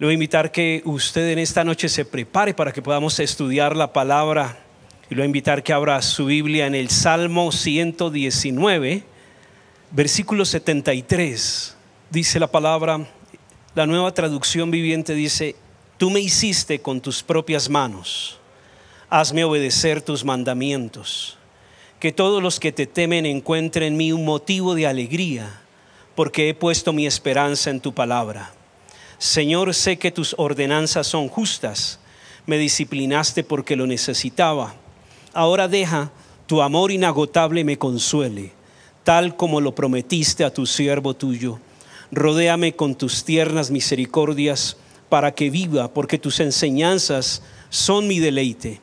Le voy a invitar que usted en esta noche se prepare para que podamos estudiar la palabra. Y le voy a invitar que abra su Biblia en el Salmo 119, versículo 73. Dice la palabra, la nueva traducción viviente dice, tú me hiciste con tus propias manos, hazme obedecer tus mandamientos. Que todos los que te temen encuentren en mí un motivo de alegría, porque he puesto mi esperanza en tu palabra. Señor, sé que tus ordenanzas son justas. Me disciplinaste porque lo necesitaba. Ahora deja tu amor inagotable me consuele, tal como lo prometiste a tu siervo tuyo. Rodéame con tus tiernas misericordias para que viva, porque tus enseñanzas son mi deleite.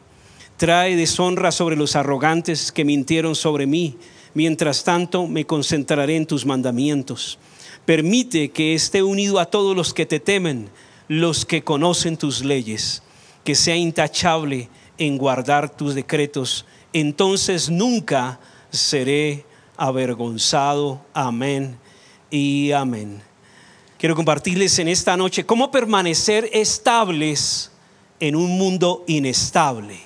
Trae deshonra sobre los arrogantes que mintieron sobre mí. Mientras tanto, me concentraré en tus mandamientos. Permite que esté unido a todos los que te temen, los que conocen tus leyes, que sea intachable en guardar tus decretos. Entonces nunca seré avergonzado. Amén y amén. Quiero compartirles en esta noche cómo permanecer estables en un mundo inestable.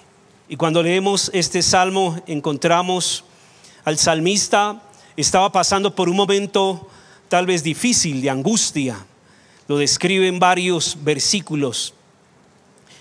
Y cuando leemos este salmo encontramos al salmista, estaba pasando por un momento tal vez difícil, de angustia. Lo describe en varios versículos.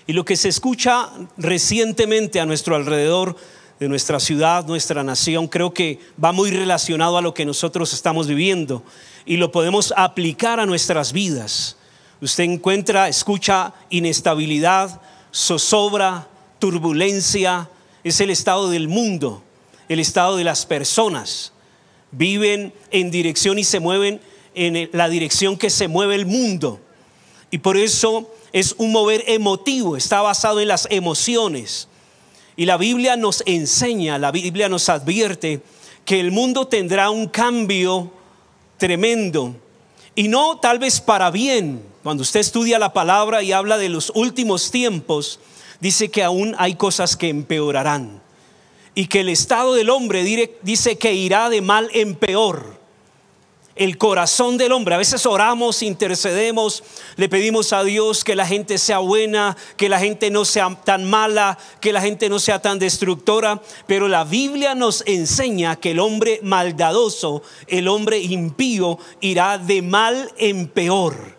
Y lo que se escucha recientemente a nuestro alrededor de nuestra ciudad, nuestra nación, creo que va muy relacionado a lo que nosotros estamos viviendo y lo podemos aplicar a nuestras vidas. Usted encuentra, escucha inestabilidad, zozobra, turbulencia, es el estado del mundo, el estado de las personas viven en dirección y se mueven en la dirección que se mueve el mundo. Y por eso es un mover emotivo, está basado en las emociones. Y la Biblia nos enseña, la Biblia nos advierte que el mundo tendrá un cambio tremendo. Y no tal vez para bien. Cuando usted estudia la palabra y habla de los últimos tiempos, dice que aún hay cosas que empeorarán y que el estado del hombre dice que irá de mal en peor. El corazón del hombre, a veces oramos, intercedemos, le pedimos a Dios que la gente sea buena, que la gente no sea tan mala, que la gente no sea tan destructora, pero la Biblia nos enseña que el hombre maldadoso, el hombre impío, irá de mal en peor.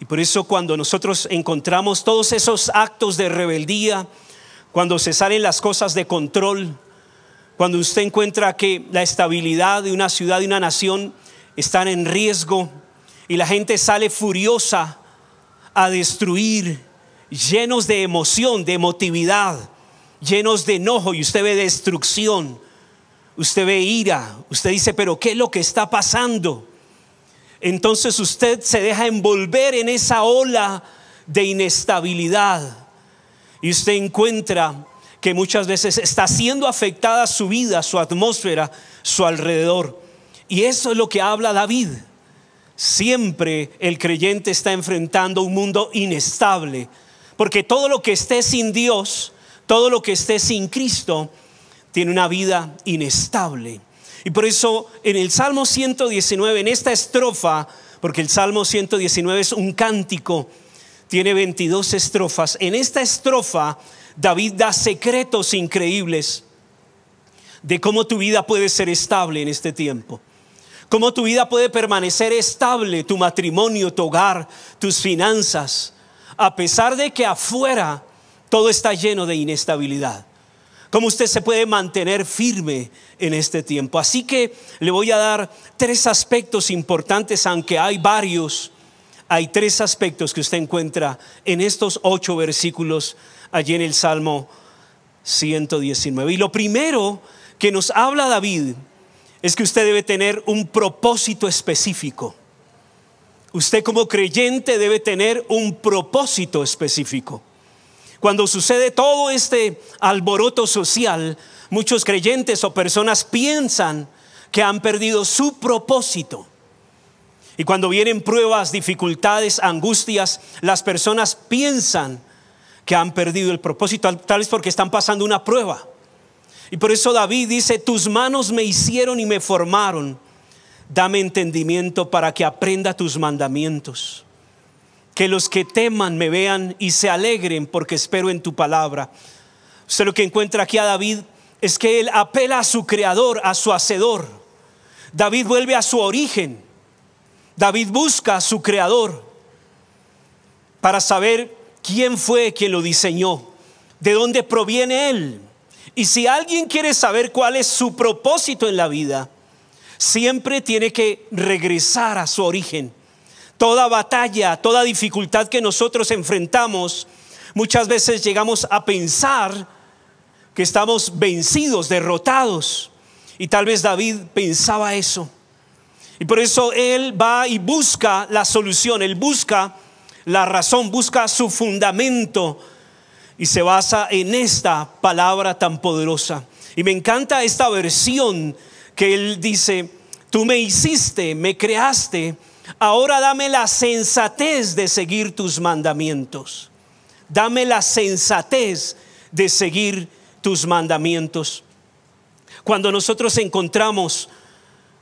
Y por eso cuando nosotros encontramos todos esos actos de rebeldía, cuando se salen las cosas de control, cuando usted encuentra que la estabilidad de una ciudad y una nación están en riesgo y la gente sale furiosa a destruir, llenos de emoción, de emotividad, llenos de enojo y usted ve destrucción, usted ve ira, usted dice, pero ¿qué es lo que está pasando? Entonces usted se deja envolver en esa ola de inestabilidad y usted encuentra que muchas veces está siendo afectada su vida, su atmósfera, su alrededor. Y eso es lo que habla David. Siempre el creyente está enfrentando un mundo inestable, porque todo lo que esté sin Dios, todo lo que esté sin Cristo, tiene una vida inestable. Y por eso en el Salmo 119, en esta estrofa, porque el Salmo 119 es un cántico, tiene 22 estrofas. En esta estrofa, David da secretos increíbles de cómo tu vida puede ser estable en este tiempo. Cómo tu vida puede permanecer estable, tu matrimonio, tu hogar, tus finanzas, a pesar de que afuera todo está lleno de inestabilidad. Cómo usted se puede mantener firme en este tiempo. Así que le voy a dar tres aspectos importantes, aunque hay varios hay tres aspectos que usted encuentra en estos ocho versículos allí en el Salmo 119. Y lo primero que nos habla David es que usted debe tener un propósito específico. Usted como creyente debe tener un propósito específico. Cuando sucede todo este alboroto social, muchos creyentes o personas piensan que han perdido su propósito. Y cuando vienen pruebas, dificultades, angustias, las personas piensan que han perdido el propósito, tal vez porque están pasando una prueba. Y por eso David dice, tus manos me hicieron y me formaron. Dame entendimiento para que aprenda tus mandamientos. que los que teman me vean y se alegren porque espero en tu palabra. Usted lo que encuentra aquí a David es que él apela a su creador, a su hacedor. David vuelve a su origen. David busca a su creador para saber quién fue quien lo diseñó, de dónde proviene él. Y si alguien quiere saber cuál es su propósito en la vida, siempre tiene que regresar a su origen. Toda batalla, toda dificultad que nosotros enfrentamos, muchas veces llegamos a pensar que estamos vencidos, derrotados. Y tal vez David pensaba eso. Y por eso él va y busca la solución, él busca la razón, busca su fundamento y se basa en esta palabra tan poderosa. Y me encanta esta versión que él dice, tú me hiciste, me creaste, ahora dame la sensatez de seguir tus mandamientos. Dame la sensatez de seguir tus mandamientos. Cuando nosotros encontramos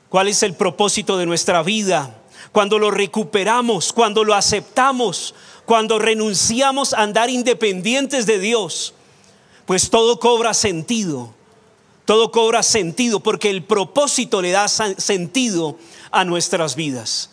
cuál es el propósito de nuestra vida, cuando lo recuperamos, cuando lo aceptamos, cuando renunciamos a andar independientes de Dios, pues todo cobra sentido. Todo cobra sentido porque el propósito le da sentido a nuestras vidas.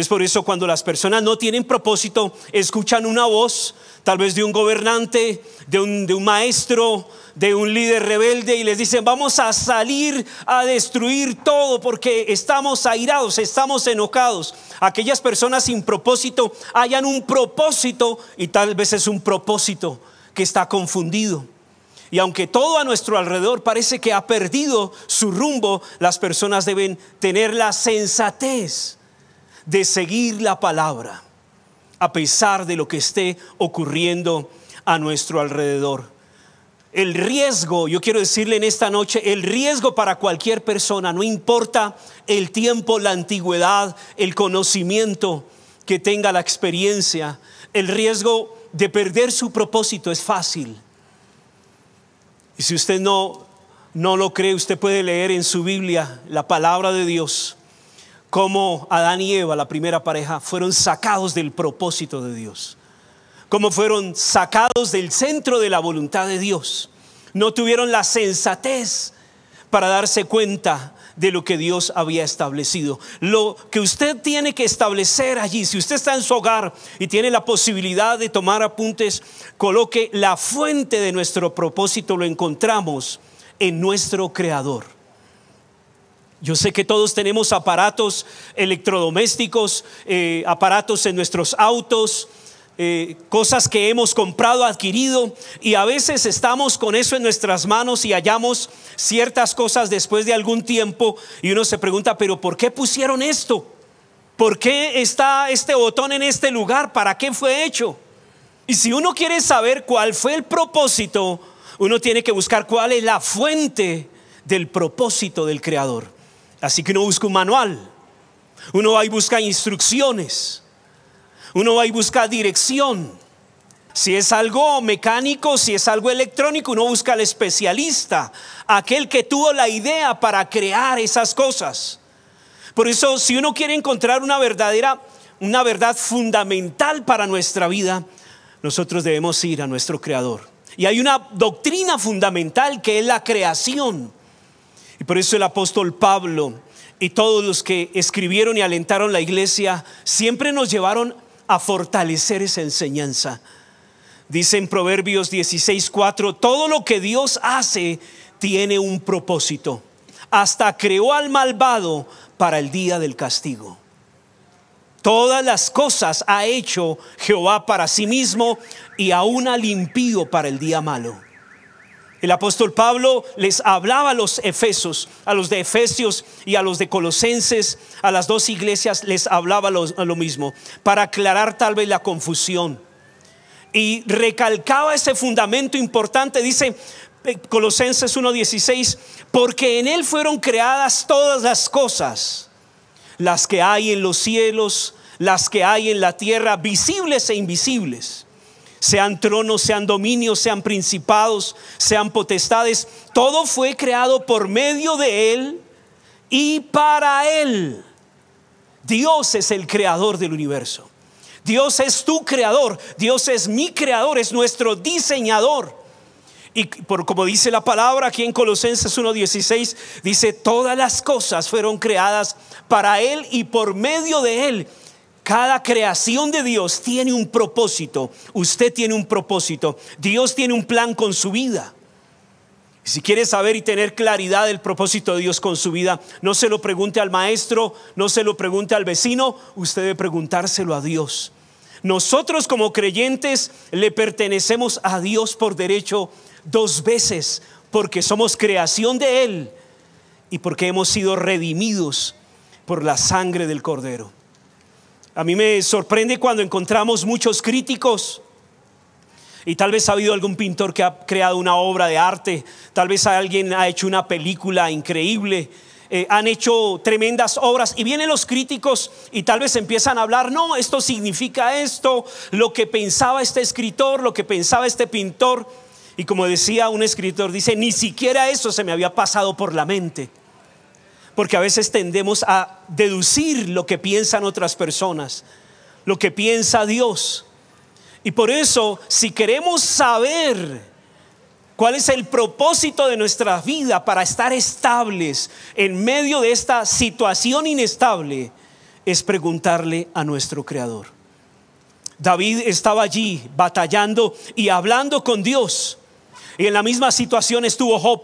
Es por eso cuando las personas no tienen propósito, escuchan una voz, tal vez de un gobernante, de un, maestro, de un líder rebelde y les dicen, vamos a salir a destruir todo porque estamos airados, estamos enojados. Aquellas personas sin propósito hayan un propósito y tal vez es un propósito que está confundido. Y aunque todo a nuestro alrededor parece que ha perdido su rumbo, las personas deben tener la sensatez de seguir la palabra, a pesar de lo que esté ocurriendo a nuestro alrededor. El riesgo, yo quiero decirle en esta noche, el riesgo para cualquier persona, no importa el tiempo, la antigüedad, el conocimiento que tenga la experiencia, el riesgo de perder su propósito es fácil. Y si usted no, no lo cree, usted puede leer en su Biblia la palabra de Dios, cómo Adán y Eva, la primera pareja, fueron sacados del propósito de Dios como fueron sacados del centro de la voluntad de Dios. No tuvieron la sensatez para darse cuenta de lo que Dios había establecido. Lo que usted tiene que establecer allí, si usted está en su hogar y tiene la posibilidad de tomar apuntes, coloque la fuente de nuestro propósito, lo encontramos en nuestro Creador. Yo sé que todos tenemos aparatos electrodomésticos, eh, aparatos en nuestros autos, eh, cosas que hemos comprado, adquirido, y a veces estamos con eso en nuestras manos y hallamos ciertas cosas después de algún tiempo y uno se pregunta, pero ¿por qué pusieron esto? ¿Por qué está este botón en este lugar? ¿Para qué fue hecho? Y si uno quiere saber cuál fue el propósito, uno tiene que buscar cuál es la fuente del propósito del Creador. Así que uno busca un manual, uno va y busca instrucciones. Uno va y busca dirección. Si es algo mecánico, si es algo electrónico, uno busca al especialista, aquel que tuvo la idea para crear esas cosas. Por eso, si uno quiere encontrar una verdadera, una verdad fundamental para nuestra vida, nosotros debemos ir a nuestro Creador. Y hay una doctrina fundamental que es la creación. Y por eso el apóstol Pablo y todos los que escribieron y alentaron la iglesia siempre nos llevaron a fortalecer esa enseñanza. Dice en Proverbios 16:4, todo lo que Dios hace tiene un propósito. Hasta creó al malvado para el día del castigo. Todas las cosas ha hecho Jehová para sí mismo y aún al impío para el día malo. El apóstol Pablo les hablaba a los efesos, a los de Efesios y a los de Colosenses, a las dos iglesias les hablaba lo, lo mismo, para aclarar tal vez la confusión. Y recalcaba ese fundamento importante, dice eh, Colosenses 1.16, porque en él fueron creadas todas las cosas, las que hay en los cielos, las que hay en la tierra, visibles e invisibles sean tronos, sean dominios, sean principados, sean potestades, todo fue creado por medio de Él y para Él. Dios es el creador del universo. Dios es tu creador, Dios es mi creador, es nuestro diseñador. Y por como dice la palabra aquí en Colosenses 1:16, dice, todas las cosas fueron creadas para Él y por medio de Él. Cada creación de Dios tiene un propósito. Usted tiene un propósito. Dios tiene un plan con su vida. Si quiere saber y tener claridad del propósito de Dios con su vida, no se lo pregunte al maestro, no se lo pregunte al vecino, usted debe preguntárselo a Dios. Nosotros como creyentes le pertenecemos a Dios por derecho dos veces, porque somos creación de Él y porque hemos sido redimidos por la sangre del Cordero. A mí me sorprende cuando encontramos muchos críticos. Y tal vez ha habido algún pintor que ha creado una obra de arte, tal vez alguien ha hecho una película increíble, eh, han hecho tremendas obras. Y vienen los críticos y tal vez empiezan a hablar, no, esto significa esto, lo que pensaba este escritor, lo que pensaba este pintor. Y como decía un escritor, dice, ni siquiera eso se me había pasado por la mente. Porque a veces tendemos a deducir lo que piensan otras personas, lo que piensa Dios. Y por eso, si queremos saber cuál es el propósito de nuestra vida para estar estables en medio de esta situación inestable, es preguntarle a nuestro Creador. David estaba allí batallando y hablando con Dios. Y en la misma situación estuvo Job.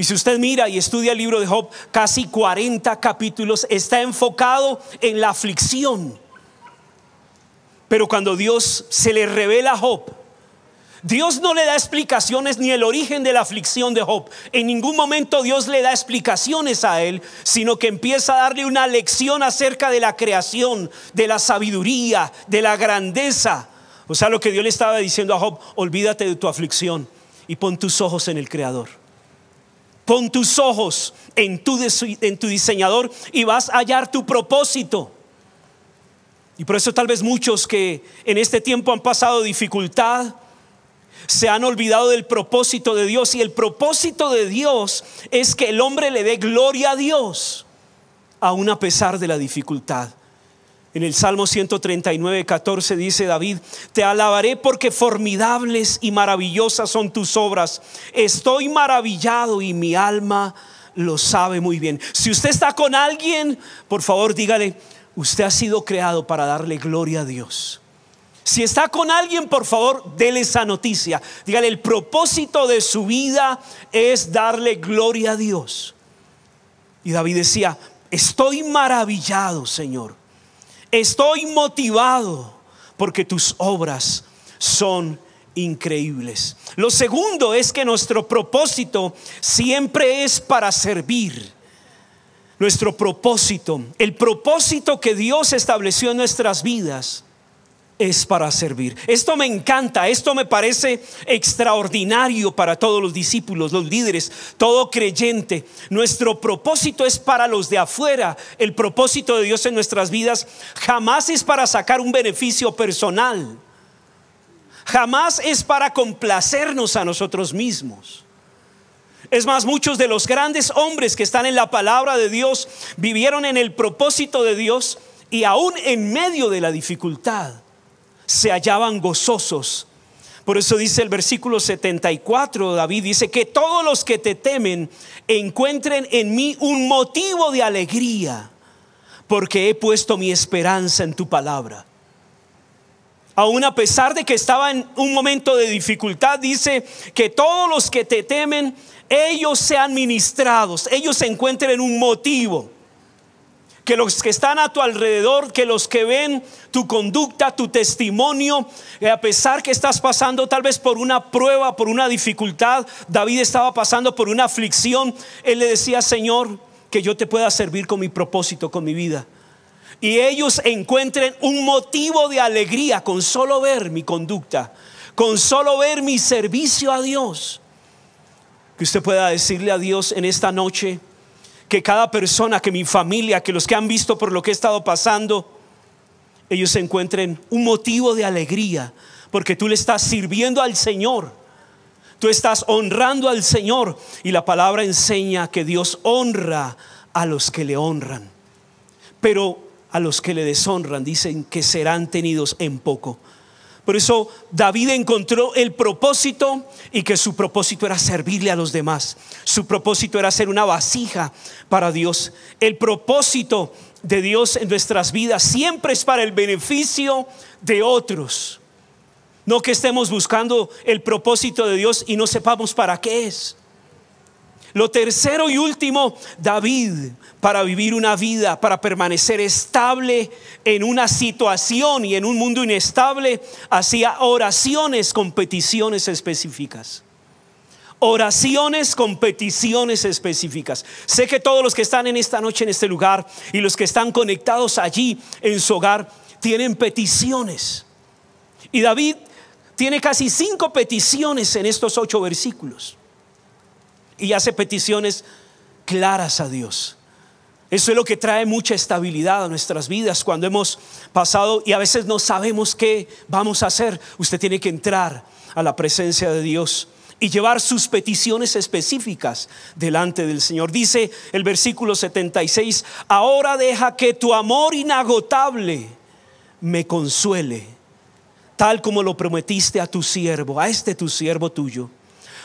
Y si usted mira y estudia el libro de Job, casi 40 capítulos está enfocado en la aflicción pero cuando Dios se le revela a Job, Dios no le da explicaciones ni el origen de la aflicción de Job. En ningún momento Dios le da explicaciones a él, sino que empieza a darle una lección acerca de la creación, de la sabiduría, de la grandeza. O sea, lo que Dios le estaba diciendo a Job, olvídate de tu aflicción y pon tus ojos en el Creador. Pon tus ojos en tu, en tu diseñador y vas a hallar tu propósito. Y por eso tal vez muchos que en este tiempo han pasado dificultad, se han olvidado del propósito de Dios. Y el propósito de Dios es que el hombre le dé gloria a Dios, aun a pesar de la dificultad. En el Salmo 139, 14 dice David, te alabaré porque formidables y maravillosas son tus obras. Estoy maravillado y mi alma lo sabe muy bien. Si usted está con alguien, por favor dígale, Usted ha sido creado para darle gloria a Dios. Si está con alguien, por favor, déle esa noticia. Dígale, el propósito de su vida es darle gloria a Dios. Y David decía, estoy maravillado, Señor. Estoy motivado porque tus obras son increíbles. Lo segundo es que nuestro propósito siempre es para servir nuestro propósito, el propósito que Dios estableció en nuestras vidas es para servir. Esto me encanta, esto me parece extraordinario para todos los discípulos, los líderes, todo creyente. Nuestro propósito es para los de afuera. El propósito de Dios en nuestras vidas jamás es para sacar un beneficio personal. Jamás es para complacernos a nosotros mismos. Es más, muchos de los grandes hombres que están en la palabra de Dios vivieron en el propósito de Dios y aún en medio de la dificultad se hallaban gozosos. Por eso dice el versículo 74, David dice que todos los que te temen encuentren en mí un motivo de alegría, porque he puesto mi esperanza en tu palabra. Aún a pesar de que estaba en un momento de dificultad, dice que todos los que te temen ellos sean ministrados, ellos se encuentren en un motivo. Que los que están a tu alrededor, que los que ven tu conducta, tu testimonio, eh, a pesar que estás pasando tal vez por una prueba, por una dificultad, David estaba pasando por una aflicción, él le decía, Señor, que yo te pueda servir con mi propósito, con mi vida. Y ellos encuentren un motivo de alegría con solo ver mi conducta, con solo ver mi servicio a Dios que usted pueda decirle a Dios en esta noche que cada persona, que mi familia, que los que han visto por lo que he estado pasando, ellos encuentren un motivo de alegría, porque tú le estás sirviendo al Señor. Tú estás honrando al Señor y la palabra enseña que Dios honra a los que le honran. Pero a los que le deshonran, dicen que serán tenidos en poco. Por eso David encontró el propósito y que su propósito era servirle a los demás. Su propósito era ser una vasija para Dios. El propósito de Dios en nuestras vidas siempre es para el beneficio de otros. No que estemos buscando el propósito de Dios y no sepamos para qué es. Lo tercero y último, David, para vivir una vida, para permanecer estable en una situación y en un mundo inestable, hacía oraciones con peticiones específicas. Oraciones con peticiones específicas. Sé que todos los que están en esta noche en este lugar y los que están conectados allí en su hogar tienen peticiones. Y David tiene casi cinco peticiones en estos ocho versículos y hace peticiones claras a Dios. Eso es lo que trae mucha estabilidad a nuestras vidas cuando hemos pasado y a veces no sabemos qué vamos a hacer. Usted tiene que entrar a la presencia de Dios y llevar sus peticiones específicas delante del Señor. Dice el versículo 76, ahora deja que tu amor inagotable me consuele, tal como lo prometiste a tu siervo, a este tu siervo tuyo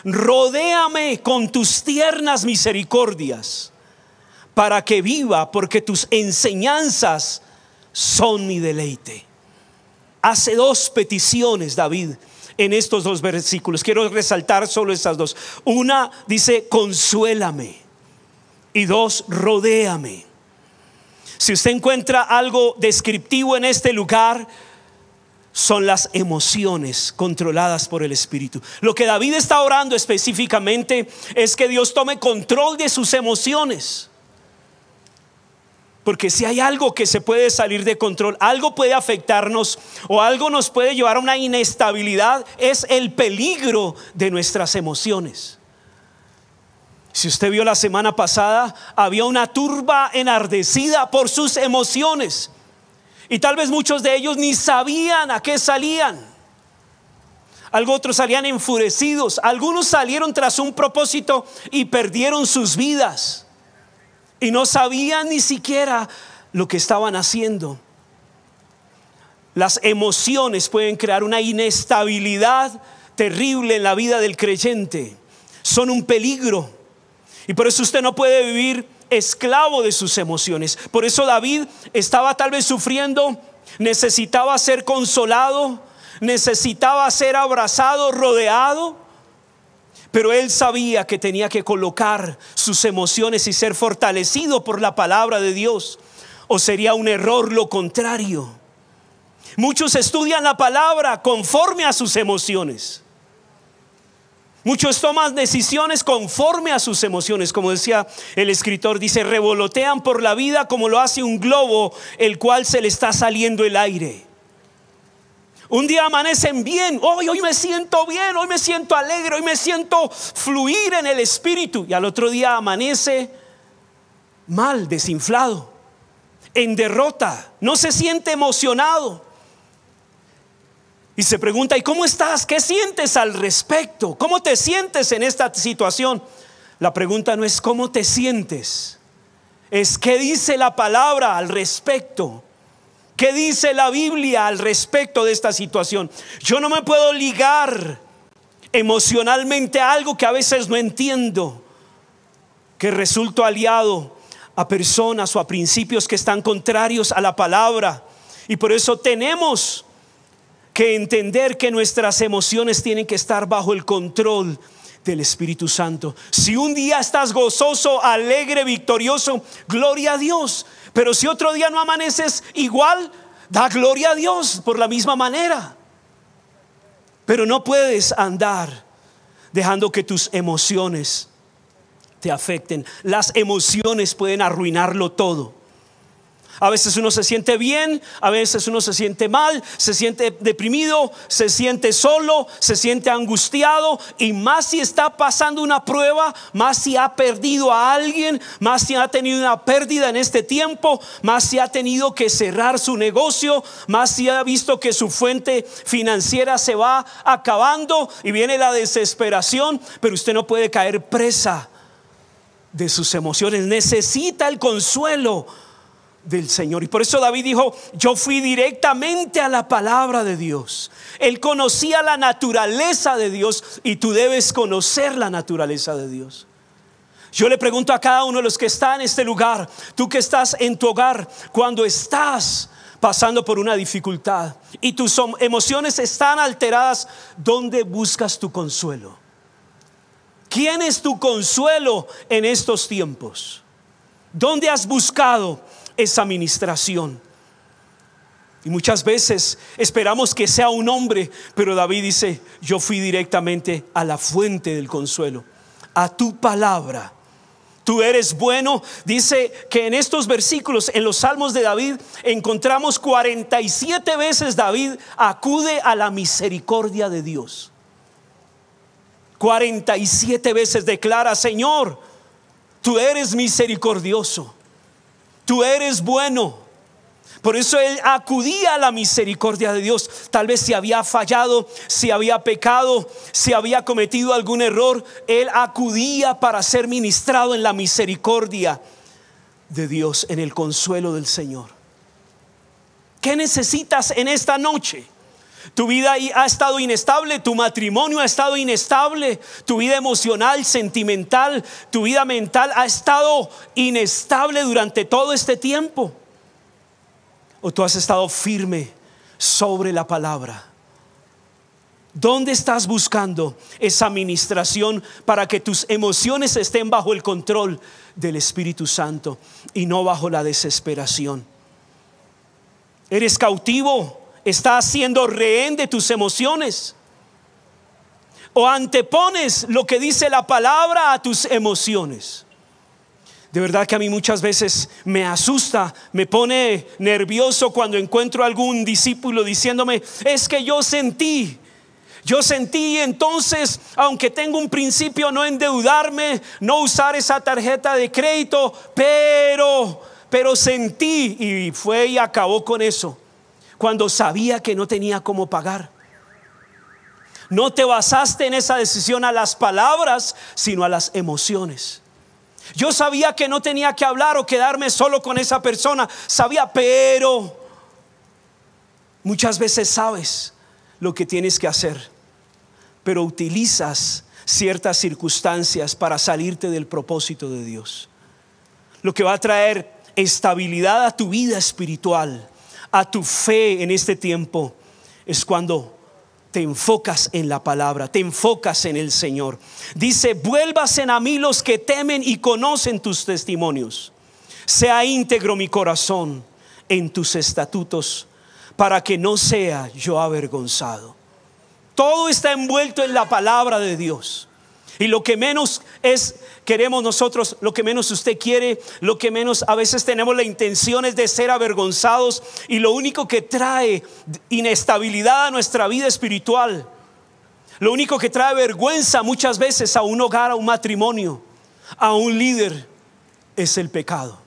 rodéame con tus tiernas misericordias para que viva, porque tus enseñanzas son mi deleite. Hace dos peticiones David en estos dos versículos. Quiero resaltar solo estas dos. Una dice, consuélame. Y dos, rodéame. Si usted encuentra algo descriptivo en este lugar, son las emociones controladas por el Espíritu. Lo que David está orando específicamente es que Dios tome control de sus emociones. Porque si hay algo que se puede salir de control, algo puede afectarnos o algo nos puede llevar a una inestabilidad, es el peligro de nuestras emociones. Si usted vio la semana pasada, había una turba enardecida por sus emociones. Y tal vez muchos de ellos ni sabían a qué salían. Algunos otros salían enfurecidos. Algunos salieron tras un propósito y perdieron sus vidas. Y no sabían ni siquiera lo que estaban haciendo. Las emociones pueden crear una inestabilidad terrible en la vida del creyente. Son un peligro. Y por eso usted no puede vivir esclavo de sus emociones. Por eso David estaba tal vez sufriendo, necesitaba ser consolado, necesitaba ser abrazado, rodeado. Pero él sabía que tenía que colocar sus emociones y ser fortalecido por la palabra de Dios. O sería un error lo contrario. Muchos estudian la palabra conforme a sus emociones. Muchos toman decisiones conforme a sus emociones, como decía el escritor, dice, revolotean por la vida como lo hace un globo, el cual se le está saliendo el aire. Un día amanecen bien, hoy, hoy me siento bien, hoy me siento alegre, hoy me siento fluir en el espíritu. Y al otro día amanece mal, desinflado, en derrota, no se siente emocionado. Y se pregunta, ¿y cómo estás? ¿Qué sientes al respecto? ¿Cómo te sientes en esta situación? La pregunta no es cómo te sientes, es qué dice la palabra al respecto. ¿Qué dice la Biblia al respecto de esta situación? Yo no me puedo ligar emocionalmente a algo que a veces no entiendo, que resulto aliado a personas o a principios que están contrarios a la palabra. Y por eso tenemos que entender que nuestras emociones tienen que estar bajo el control del Espíritu Santo. Si un día estás gozoso, alegre, victorioso, gloria a Dios. Pero si otro día no amaneces igual, da gloria a Dios por la misma manera. Pero no puedes andar dejando que tus emociones te afecten. Las emociones pueden arruinarlo todo. A veces uno se siente bien, a veces uno se siente mal, se siente deprimido, se siente solo, se siente angustiado. Y más si está pasando una prueba, más si ha perdido a alguien, más si ha tenido una pérdida en este tiempo, más si ha tenido que cerrar su negocio, más si ha visto que su fuente financiera se va acabando y viene la desesperación, pero usted no puede caer presa de sus emociones, necesita el consuelo del Señor. Y por eso David dijo, yo fui directamente a la palabra de Dios. Él conocía la naturaleza de Dios y tú debes conocer la naturaleza de Dios. Yo le pregunto a cada uno de los que está en este lugar, tú que estás en tu hogar, cuando estás pasando por una dificultad y tus emociones están alteradas, ¿dónde buscas tu consuelo? ¿Quién es tu consuelo en estos tiempos? ¿Dónde has buscado esa administración? Y muchas veces esperamos que sea un hombre, pero David dice, yo fui directamente a la fuente del consuelo, a tu palabra. Tú eres bueno. Dice que en estos versículos, en los salmos de David, encontramos 47 veces David acude a la misericordia de Dios. 47 veces declara, Señor, tú eres misericordioso, tú eres bueno. Por eso él acudía a la misericordia de Dios. Tal vez si había fallado, si había pecado, si había cometido algún error, él acudía para ser ministrado en la misericordia de Dios, en el consuelo del Señor. ¿Qué necesitas en esta noche? Tu vida ha estado inestable, tu matrimonio ha estado inestable, tu vida emocional, sentimental, tu vida mental ha estado inestable durante todo este tiempo o tú has estado firme sobre la palabra? ¿Dónde estás buscando esa administración para que tus emociones estén bajo el control del Espíritu Santo y no bajo la desesperación? ¿Eres cautivo? ¿Estás siendo rehén de tus emociones? ¿O antepones lo que dice la palabra a tus emociones? De verdad que a mí muchas veces me asusta, me pone nervioso cuando encuentro algún discípulo diciéndome, es que yo sentí, yo sentí entonces, aunque tengo un principio no endeudarme, no usar esa tarjeta de crédito, pero, pero sentí y fue y acabó con eso, cuando sabía que no tenía cómo pagar. No te basaste en esa decisión a las palabras, sino a las emociones. Yo sabía que no tenía que hablar o quedarme solo con esa persona. Sabía, pero muchas veces sabes lo que tienes que hacer, pero utilizas ciertas circunstancias para salirte del propósito de Dios. Lo que va a traer estabilidad a tu vida espiritual, a tu fe en este tiempo, es cuando te enfocas en la palabra, te enfocas en el Señor. Dice, vuélvasen a mí los que temen y conocen tus testimonios. Sea íntegro mi corazón en tus estatutos, para que no sea yo avergonzado. Todo está envuelto en la palabra de Dios. Y lo que menos es, queremos nosotros, lo que menos usted quiere, lo que menos a veces tenemos la intención es de ser avergonzados. Y lo único que trae inestabilidad a nuestra vida espiritual, lo único que trae vergüenza muchas veces a un hogar, a un matrimonio, a un líder, es el pecado.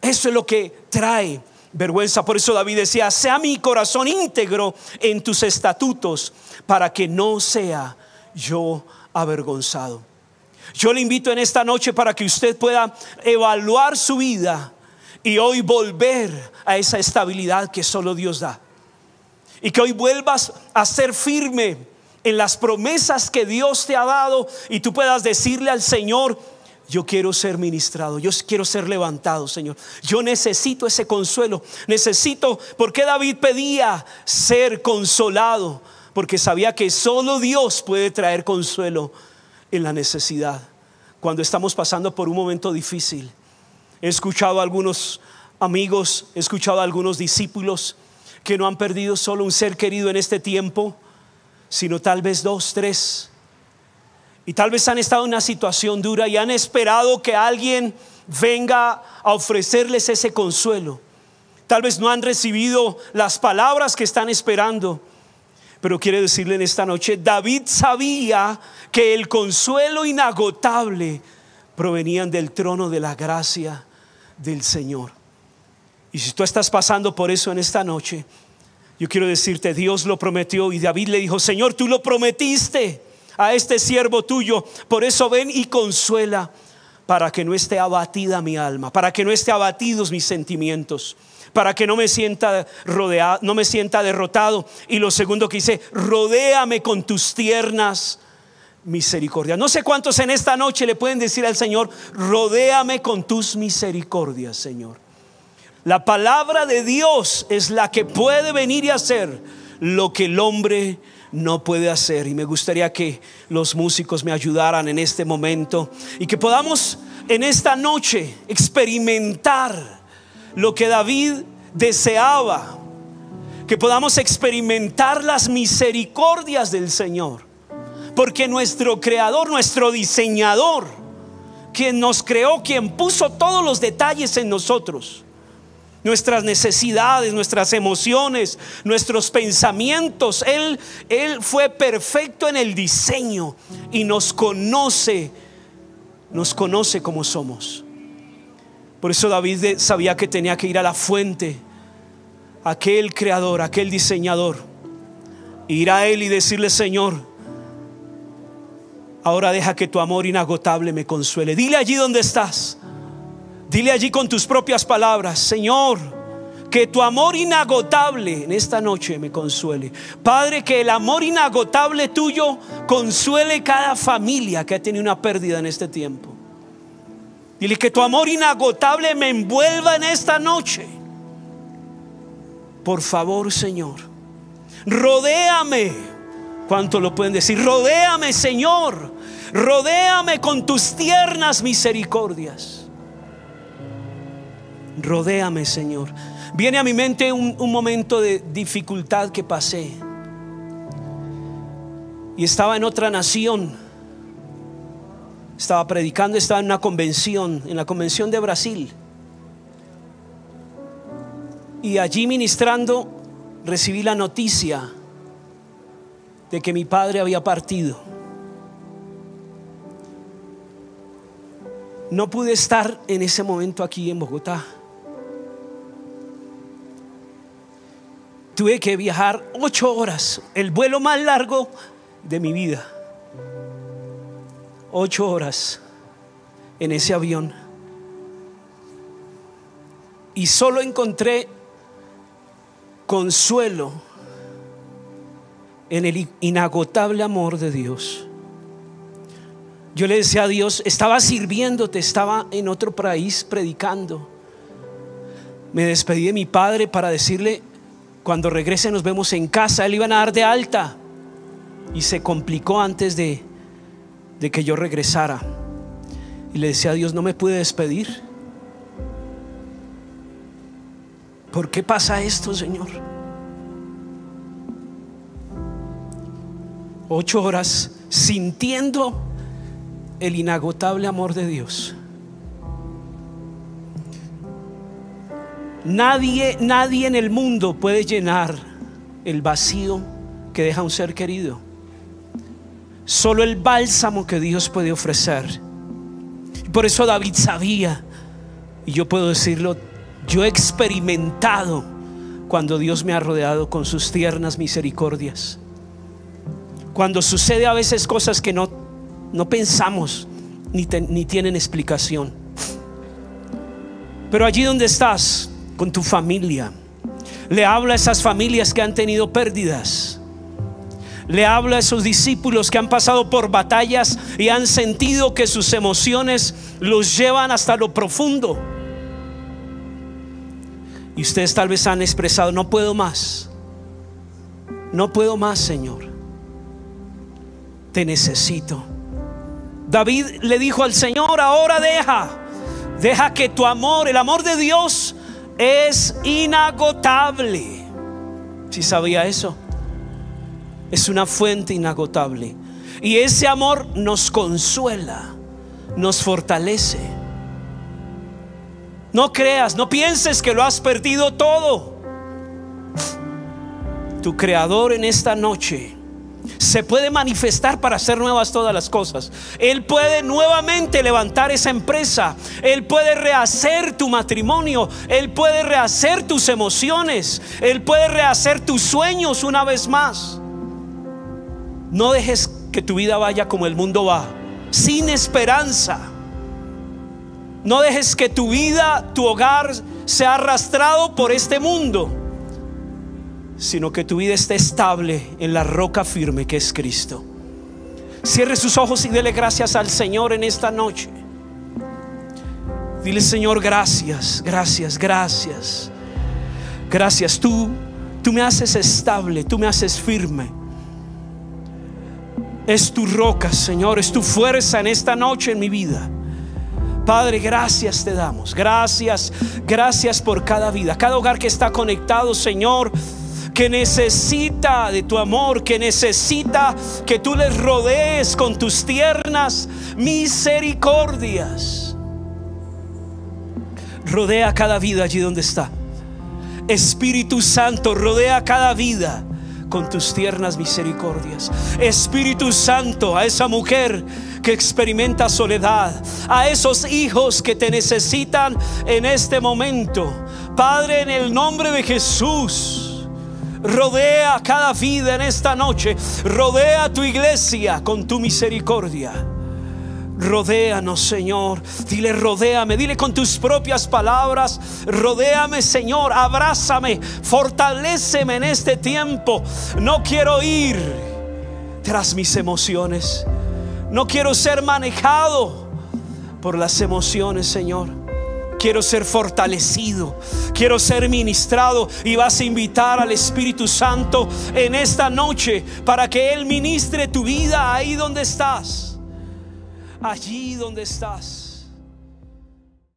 Eso es lo que trae vergüenza. Por eso David decía, sea mi corazón íntegro en tus estatutos, para que no sea yo avergonzado. Yo le invito en esta noche para que usted pueda evaluar su vida y hoy volver a esa estabilidad que solo Dios da. Y que hoy vuelvas a ser firme en las promesas que Dios te ha dado y tú puedas decirle al Señor, yo quiero ser ministrado, yo quiero ser levantado, Señor. Yo necesito ese consuelo, necesito, porque David pedía ser consolado? porque sabía que solo Dios puede traer consuelo en la necesidad, cuando estamos pasando por un momento difícil. He escuchado a algunos amigos, he escuchado a algunos discípulos que no han perdido solo un ser querido en este tiempo, sino tal vez dos, tres. Y tal vez han estado en una situación dura y han esperado que alguien venga a ofrecerles ese consuelo. Tal vez no han recibido las palabras que están esperando. Pero quiere decirle en esta noche, David sabía que el consuelo inagotable provenían del trono de la gracia del Señor. Y si tú estás pasando por eso en esta noche, yo quiero decirte, Dios lo prometió y David le dijo, Señor, tú lo prometiste a este siervo tuyo, por eso ven y consuela para que no esté abatida mi alma, para que no esté abatidos mis sentimientos, para que no me sienta rodeado, no me sienta derrotado. Y lo segundo que hice, rodéame con tus tiernas misericordias. No sé cuántos en esta noche le pueden decir al Señor, rodéame con tus misericordias, Señor. La palabra de Dios es la que puede venir y hacer lo que el hombre no puede hacer. Y me gustaría que los músicos me ayudaran en este momento y que podamos en esta noche experimentar lo que David deseaba, que podamos experimentar las misericordias del Señor. Porque nuestro creador, nuestro diseñador, quien nos creó, quien puso todos los detalles en nosotros, nuestras necesidades, nuestras emociones, nuestros pensamientos. Él, él fue perfecto en el diseño y nos conoce, nos conoce como somos. Por eso David sabía que tenía que ir a la fuente, aquel creador, aquel diseñador, ir a él y decirle, Señor, ahora deja que tu amor inagotable me consuele. Dile allí donde estás. Dile allí con tus propias palabras, Señor, que tu amor inagotable en esta noche me consuele. Padre, que el amor inagotable tuyo consuele cada familia que ha tenido una pérdida en este tiempo. Dile que tu amor inagotable me envuelva en esta noche. Por favor, Señor, rodéame. ¿Cuánto lo pueden decir? Rodéame, Señor. Rodéame con tus tiernas misericordias rodéame Señor. Viene a mi mente un, momento de dificultad que pasé. Y estaba en otra nación. Estaba predicando, estaba en una convención, en la convención de Brasil. Y allí ministrando recibí la noticia de que mi padre había partido. No pude estar en ese momento aquí en Bogotá. tuve que viajar ocho horas, el vuelo más largo de mi vida. Ocho horas en ese avión. Y solo encontré consuelo en el inagotable amor de Dios. Yo le decía a Dios, estaba sirviéndote, estaba en otro país predicando. Me despedí de mi padre para decirle, cuando regrese nos vemos en casa. Él iba a dar de alta y se complicó antes de, de que yo regresara. Y le decía a Dios, no me pude despedir. ¿Por qué pasa esto, Señor? Ocho horas sintiendo el inagotable amor de Dios. Nadie, nadie en el mundo puede llenar el vacío que deja un ser querido. Solo el bálsamo que Dios puede ofrecer. Por eso David sabía, y yo puedo decirlo, yo he experimentado cuando Dios me ha rodeado con sus tiernas misericordias. Cuando sucede a veces cosas que no, no pensamos ni, ni tienen explicación. Pero allí donde estás, con tu familia. Le habla a esas familias que han tenido pérdidas. Le habla a esos discípulos que han pasado por batallas y han sentido que sus emociones los llevan hasta lo profundo. Y ustedes tal vez han expresado, no puedo más. No puedo más, Señor. Te necesito. David le dijo al Señor, ahora deja, deja que tu amor, el amor de Dios, es inagotable. Si sabía eso, es una fuente inagotable. Y ese amor nos consuela, nos fortalece. No creas, no pienses que lo has perdido todo. Tu creador en esta noche se puede manifestar para hacer nuevas todas las cosas. Él puede nuevamente levantar esa empresa. Él puede rehacer tu matrimonio. Él puede rehacer tus emociones. Él puede rehacer tus sueños una vez más. No dejes que tu vida vaya como el mundo va, sin esperanza. No dejes que tu vida, tu hogar sea arrastrado por este mundo, sino que tu vida esté estable en la roca firme que es Cristo. Cierre sus ojos y dele gracias al Señor en esta noche. Dile, Señor, gracias, gracias, gracias. Gracias, tú, tú me haces estable, tú me haces firme. Es tu roca, Señor, es tu fuerza en esta noche en mi vida. Padre, gracias te damos. Gracias, gracias por cada vida, cada hogar que está conectado, Señor que necesita de tu amor, que necesita que tú les rodees con tus tiernas misericordias. Rodea cada vida allí donde está. Espíritu Santo, rodea cada vida con tus tiernas misericordias. Espíritu Santo, a esa mujer que experimenta soledad, a esos hijos que te necesitan en este momento. Padre, en el nombre de Jesús. Rodea cada vida en esta noche. Rodea tu iglesia con tu misericordia. Rodéanos, Señor. Dile, rodéame. Dile con tus propias palabras. Rodéame, Señor. Abrázame. Fortaléceme en este tiempo. No quiero ir tras mis emociones. No quiero ser manejado por las emociones, Señor. Quiero ser fortalecido, quiero ser ministrado y vas a invitar al Espíritu Santo en esta noche para que Él ministre tu vida ahí donde estás, allí donde estás.